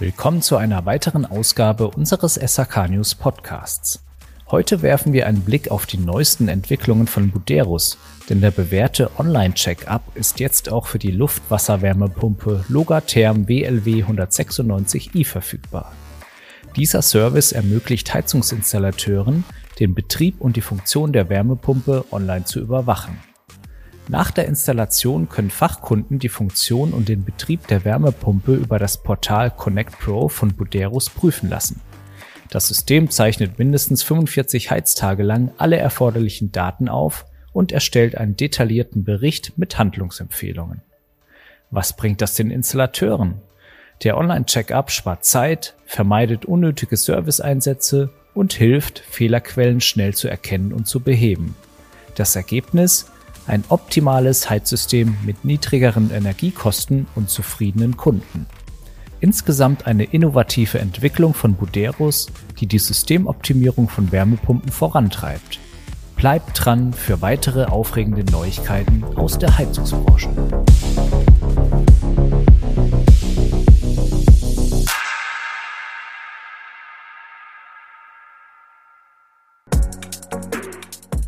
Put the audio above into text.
Willkommen zu einer weiteren Ausgabe unseres SHK News Podcasts. Heute werfen wir einen Blick auf die neuesten Entwicklungen von Buderus, denn der bewährte Online-Check-up ist jetzt auch für die Luftwasserwärmepumpe Logatherm WLW 196i verfügbar. Dieser Service ermöglicht Heizungsinstallateuren, den Betrieb und die Funktion der Wärmepumpe online zu überwachen. Nach der Installation können Fachkunden die Funktion und den Betrieb der Wärmepumpe über das Portal Connect Pro von Buderus prüfen lassen. Das System zeichnet mindestens 45 Heiztage lang alle erforderlichen Daten auf und erstellt einen detaillierten Bericht mit Handlungsempfehlungen. Was bringt das den Installateuren? Der Online-Checkup spart Zeit, vermeidet unnötige Serviceeinsätze und hilft, Fehlerquellen schnell zu erkennen und zu beheben. Das Ergebnis? Ein optimales Heizsystem mit niedrigeren Energiekosten und zufriedenen Kunden. Insgesamt eine innovative Entwicklung von Buderus, die die Systemoptimierung von Wärmepumpen vorantreibt. Bleibt dran für weitere aufregende Neuigkeiten aus der Heizungsbranche.